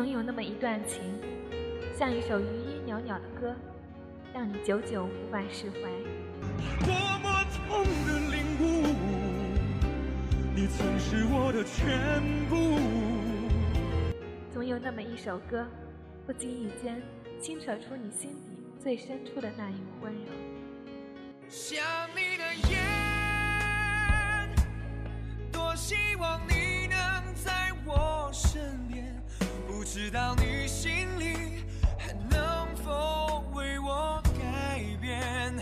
总有那么一段情，像一首余音袅袅的歌，让你久久无法释怀。多么痛的领悟，你曾是我的全部。总有那么一首歌，不经意间轻扯出你心底最深处的那一抹温柔。想你的眼，多希望你知道你心里还能否为我改变。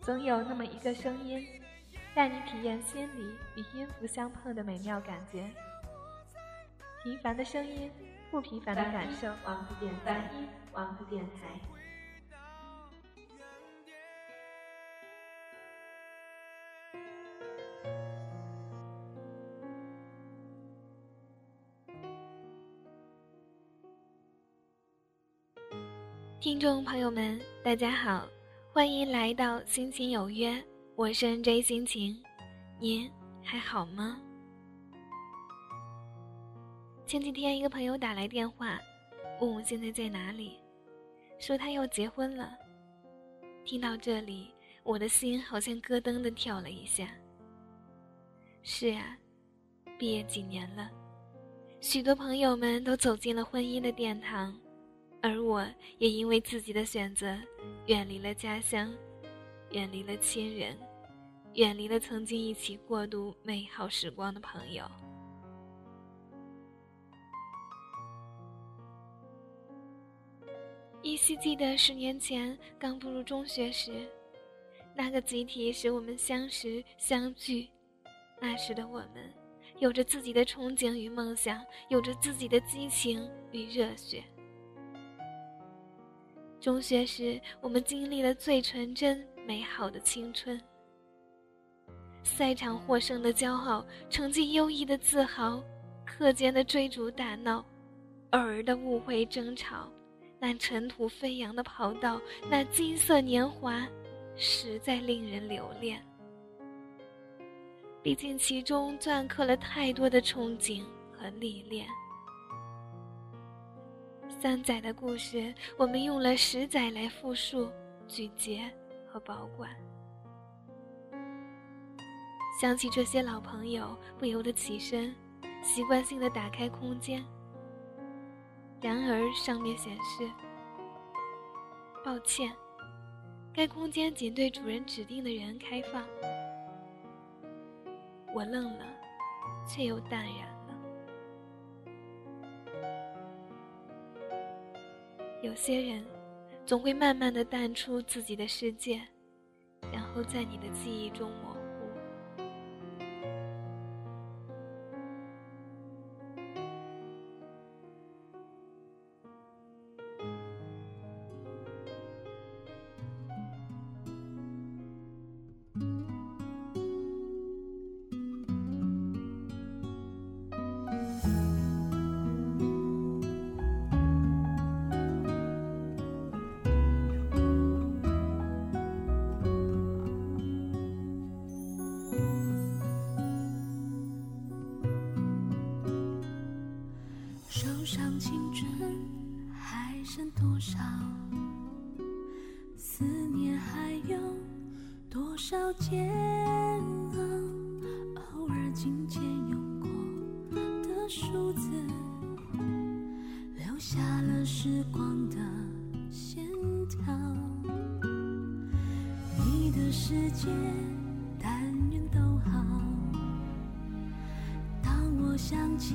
总有那么一个声音，带你体验心里与音符相碰的美妙感觉。平凡的声音，不平凡的感受。王子电台，王子电台。听众朋友们，大家好，欢迎来到心情有约，我是 NJ 心情，您还好吗？前几天一个朋友打来电话，问我现在在哪里，说他要结婚了。听到这里，我的心好像咯噔的跳了一下。是啊，毕业几年了，许多朋友们都走进了婚姻的殿堂。而我也因为自己的选择，远离了家乡，远离了亲人，远离了曾经一起过度美好时光的朋友。依稀记得十年前刚步入中学时，那个集体使我们相识相聚。那时的我们，有着自己的憧憬与梦想，有着自己的激情与热血。中学时，我们经历了最纯真美好的青春。赛场获胜的骄傲，成绩优异的自豪，课间的追逐打闹，偶尔的误会争吵，那尘土飞扬的跑道，那金色年华，实在令人留恋。毕竟其中篆刻了太多的憧憬和历练。三载的故事，我们用了十载来复述、咀嚼和保管。想起这些老朋友，不由得起身，习惯性的打开空间。然而上面显示：“抱歉，该空间仅对主人指定的人开放。”我愣了，却又淡然。有些人，总会慢慢的淡出自己的世界，然后在你的记忆中少煎熬，偶尔金钱用过的数字，留下了时光的线条。你的世界，但愿都好。当我想起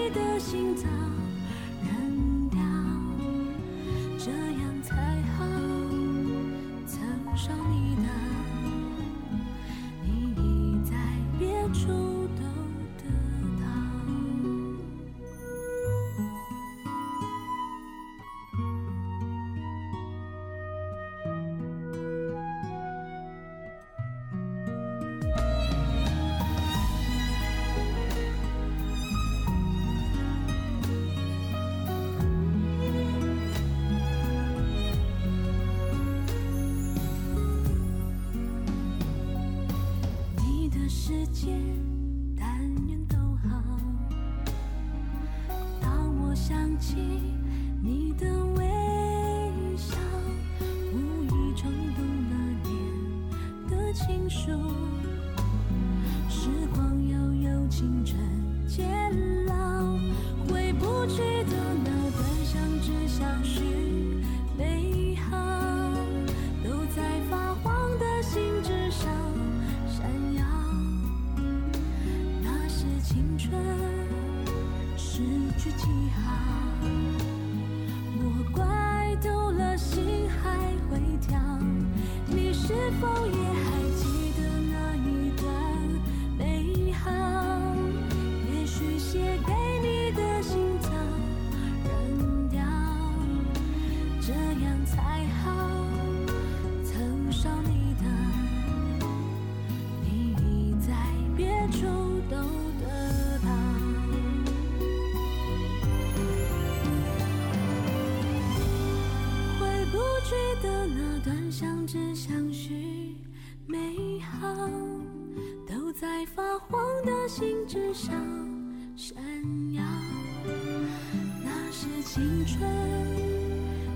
春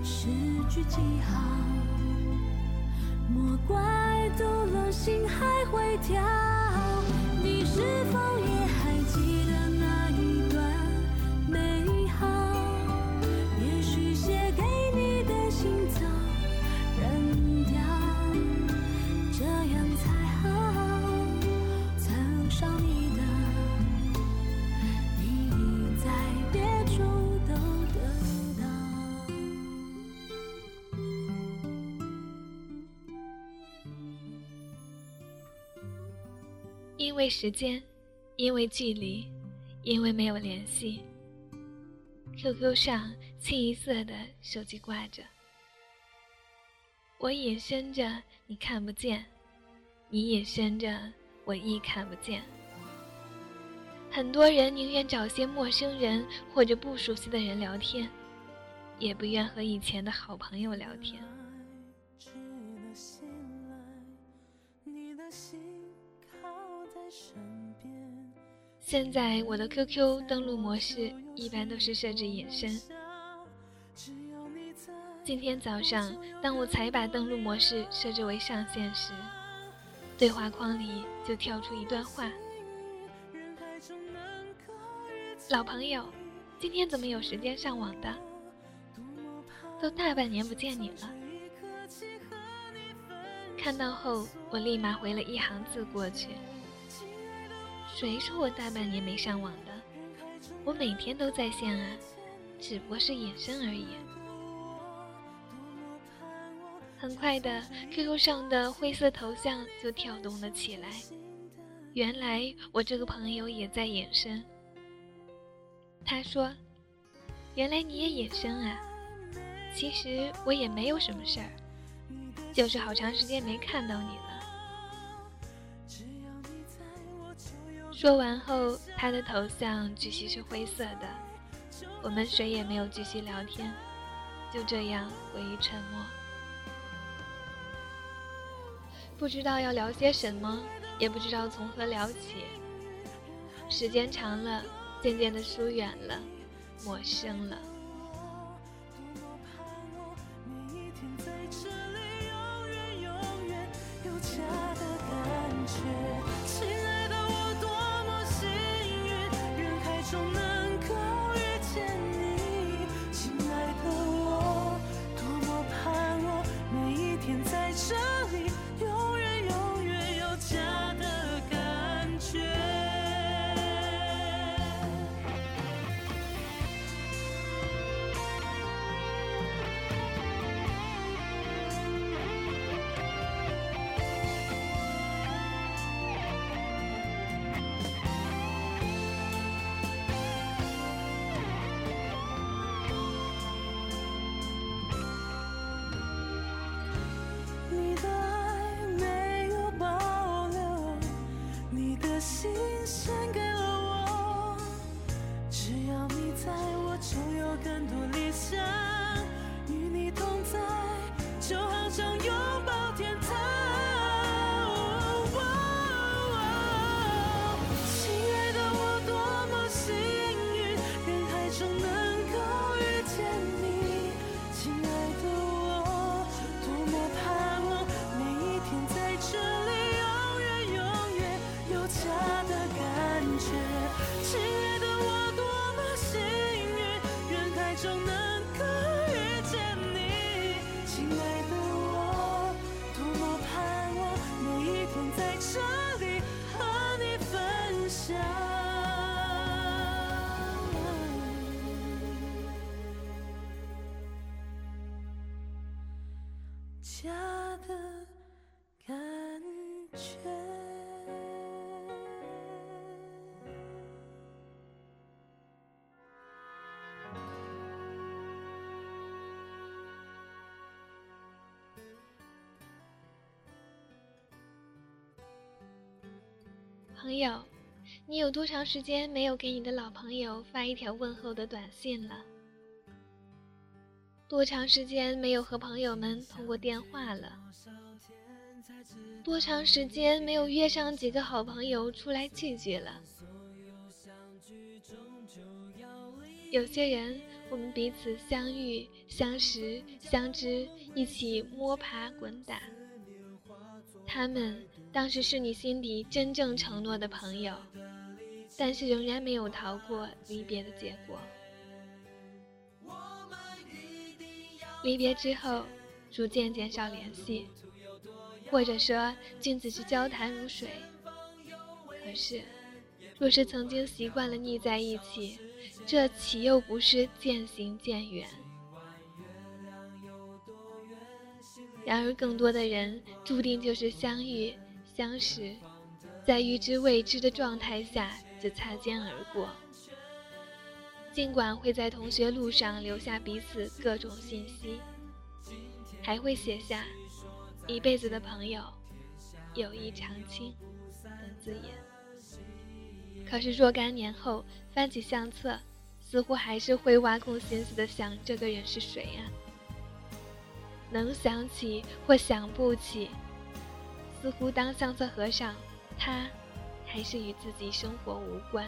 诗句记号，莫怪读了心还会跳。因为时间，因为距离，因为没有联系，QQ 上清一色的手机挂着，我隐身着，你看不见；你隐身着，我亦看不见。很多人宁愿找些陌生人或者不熟悉的人聊天，也不愿和以前的好朋友聊天。现在我的 QQ 登录模式一般都是设置隐身。今天早上，当我才把登录模式设置为上线时，对话框里就跳出一段话：“老朋友，今天怎么有时间上网的？都大半年不见你了。”看到后，我立马回了一行字过去。谁说我大半年没上网的？我每天都在线啊，只不过是隐身而已。很快的，QQ 上的灰色头像就跳动了起来。原来我这个朋友也在隐身。他说：“原来你也隐身啊？其实我也没有什么事儿，就是好长时间没看到你。”说完后，他的头像继续是灰色的。我们谁也没有继续聊天，就这样归于沉默。不知道要聊些什么，也不知道从何聊起。时间长了，渐渐的疏远了，陌生了。朋友，你有多长时间没有给你的老朋友发一条问候的短信了？多长时间没有和朋友们通过电话了？多长时间没有约上几个好朋友出来聚聚了？有些人，我们彼此相遇、相识、相知，一起摸爬滚打。他们当时是你心底真正承诺的朋友，但是仍然没有逃过离别的结果。离别之后，逐渐减少联系，或者说君子之交淡如水。可是，若是曾经习惯了腻在一起，这岂又不是渐行渐远？然而，更多的人注定就是相遇、相识，在预知未知的状态下就擦肩而过。尽管会在同学录上留下彼此各种信息，还会写下“一辈子的朋友，友谊长青”等字眼。可是若干年后翻起相册，似乎还是会挖空心思的想这个人是谁呀？能想起或想不起，似乎当相册合上，他还是与自己生活无关。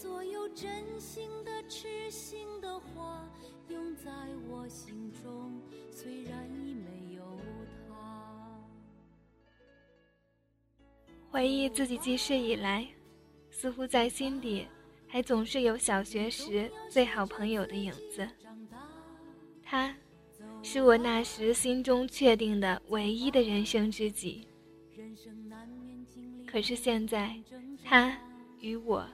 所有真心的、痴心的话，永在我心中，虽然已没有他。回忆自己记事以来，似乎在心底还总是有小学时最好朋友的影子。他，是我那时心中确定的唯一的人生知己。可是现在，他与我。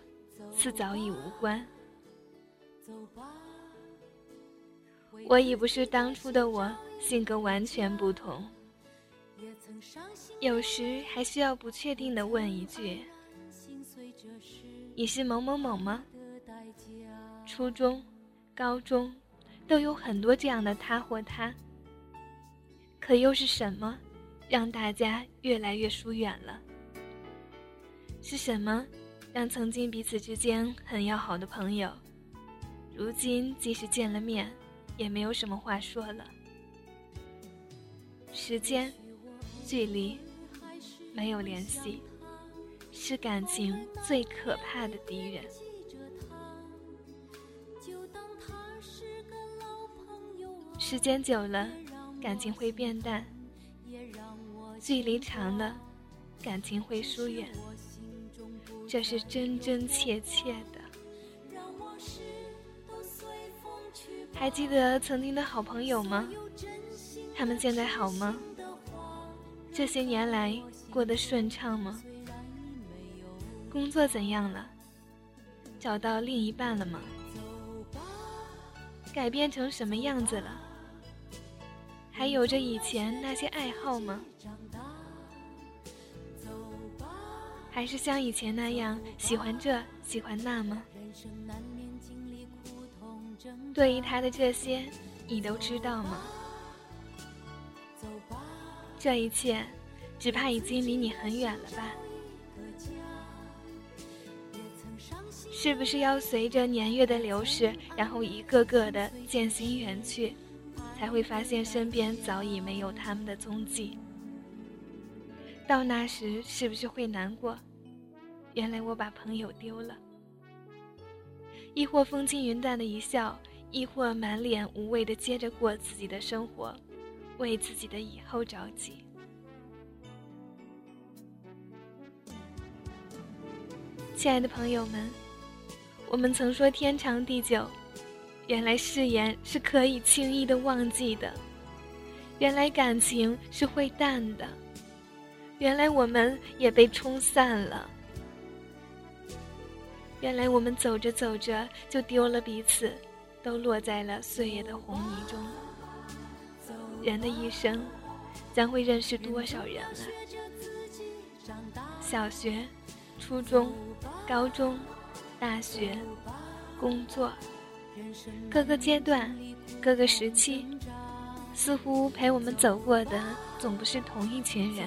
似早已无关，我已不是当初的我，性格完全不同。有时还需要不确定的问一句：“你是某某某吗？”初中、高中都有很多这样的他或她，可又是什么让大家越来越疏远了？是什么让曾经彼此之间很要好的朋友，如今即使见了面，也没有什么话说了？时间。距离，没有联系，是感情最可怕的敌人。时间久了，感情会变淡；距离长了，感情会疏远。这是真真切切的。还记得曾经的好朋友吗？他们现在好吗？这些年来过得顺畅吗？工作怎样了？找到另一半了吗？改变成什么样子了？还有着以前那些爱好吗？还是像以前那样喜欢这喜欢那吗？对于他的这些，你都知道吗？这一切，只怕已经离你很远了吧？是不是要随着年月的流逝，然后一个个的渐行远去，才会发现身边早已没有他们的踪迹？到那时，是不是会难过？原来我把朋友丢了。亦或风轻云淡的一笑，亦或满脸无畏的接着过自己的生活。为自己的以后着急，亲爱的朋友们，我们曾说天长地久，原来誓言是可以轻易的忘记的，原来感情是会淡的，原来我们也被冲散了，原来我们走着走着就丢了彼此，都落在了岁月的红泥中。人的一生，将会认识多少人啊？小学、初中、高中、大学、工作，各个阶段、各个时期，似乎陪我们走过的，总不是同一群人。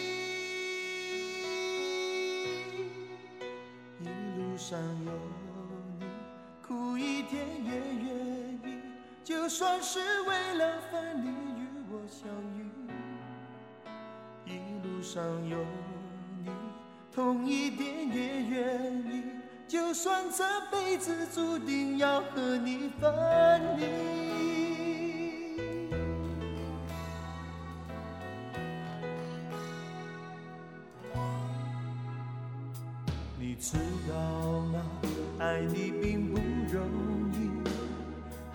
天也愿意就算是为了分离与我相遇一路上有你痛一点也愿意就算这辈子注定要和你分离。你知道吗？爱你并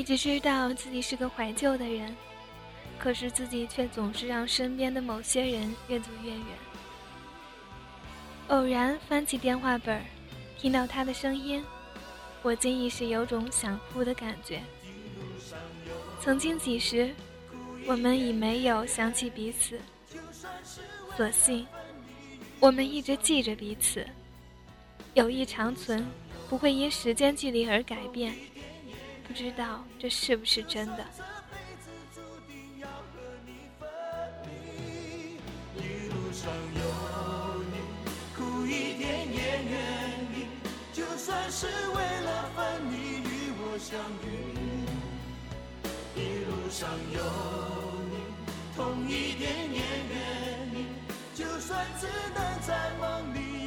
一直知道自己是个怀旧的人，可是自己却总是让身边的某些人越走越远。偶然翻起电话本，听到他的声音，我竟一时有种想哭的感觉。曾经几时，我们已没有想起彼此，所幸我们一直记着彼此。友谊长存，不会因时间距离而改变。不知道这是不是真的？上有你，苦一点也愿意，就算是为了分离与我相遇。一路上有你，痛一点也愿意，就算只能在梦里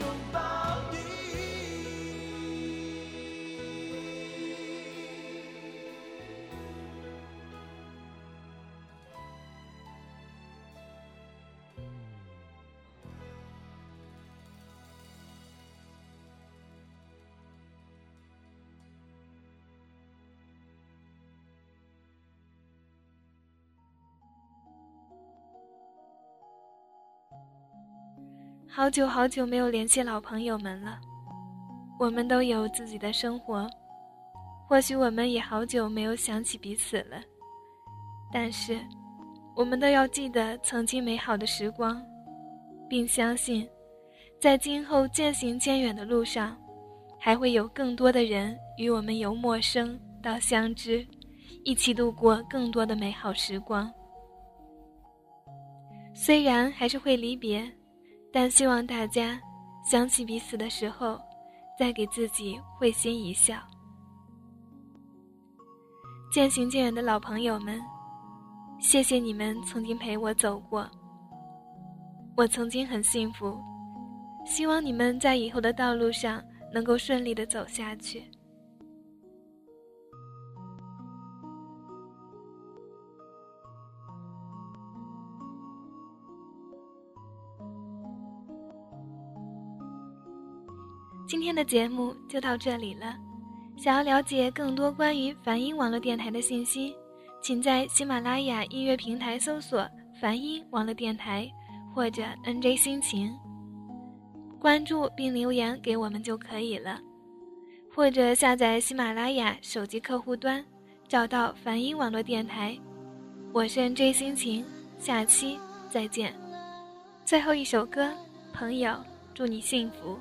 好久好久没有联系老朋友们了，我们都有自己的生活，或许我们也好久没有想起彼此了。但是，我们都要记得曾经美好的时光，并相信，在今后渐行渐远的路上，还会有更多的人与我们由陌生到相知，一起度过更多的美好时光。虽然还是会离别。但希望大家想起彼此的时候，再给自己会心一笑。渐行渐远的老朋友们，谢谢你们曾经陪我走过。我曾经很幸福，希望你们在以后的道路上能够顺利的走下去。今天的节目就到这里了。想要了解更多关于梵音网络电台的信息，请在喜马拉雅音乐平台搜索“梵音网络电台”或者 “NJ 心情”，关注并留言给我们就可以了。或者下载喜马拉雅手机客户端，找到梵音网络电台。我是 NJ 心情，下期再见。最后一首歌，朋友，祝你幸福。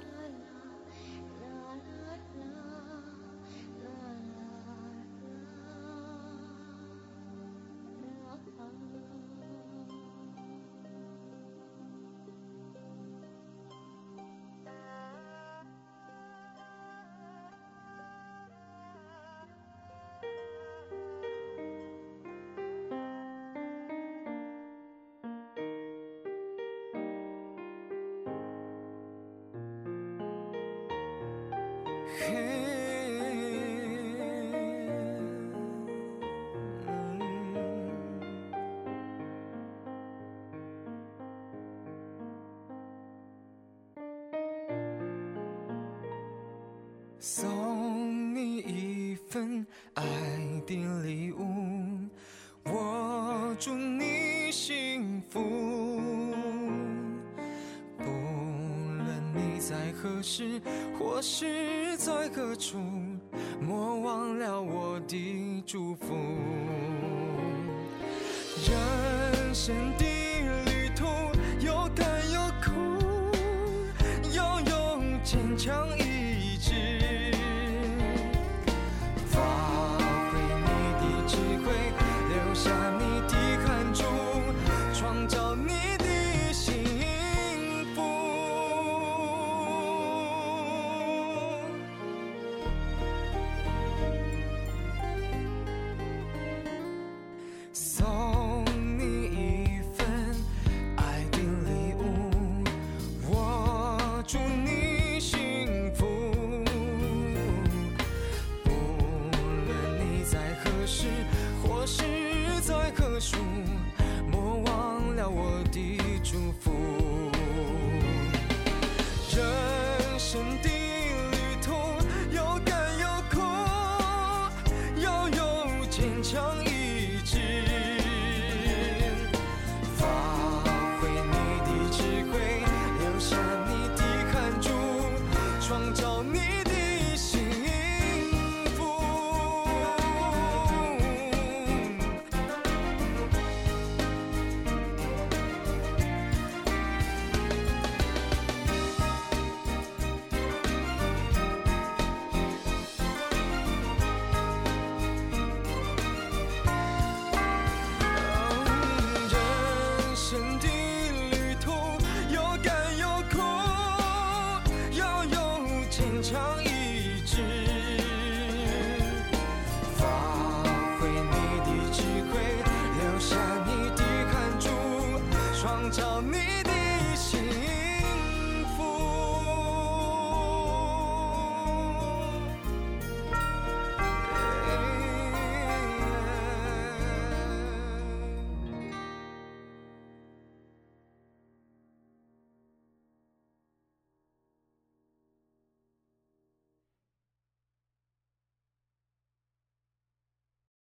送你一份爱的礼物，我祝你幸福。不论你在何时，或是在何处，莫忘了我的祝福。人生的。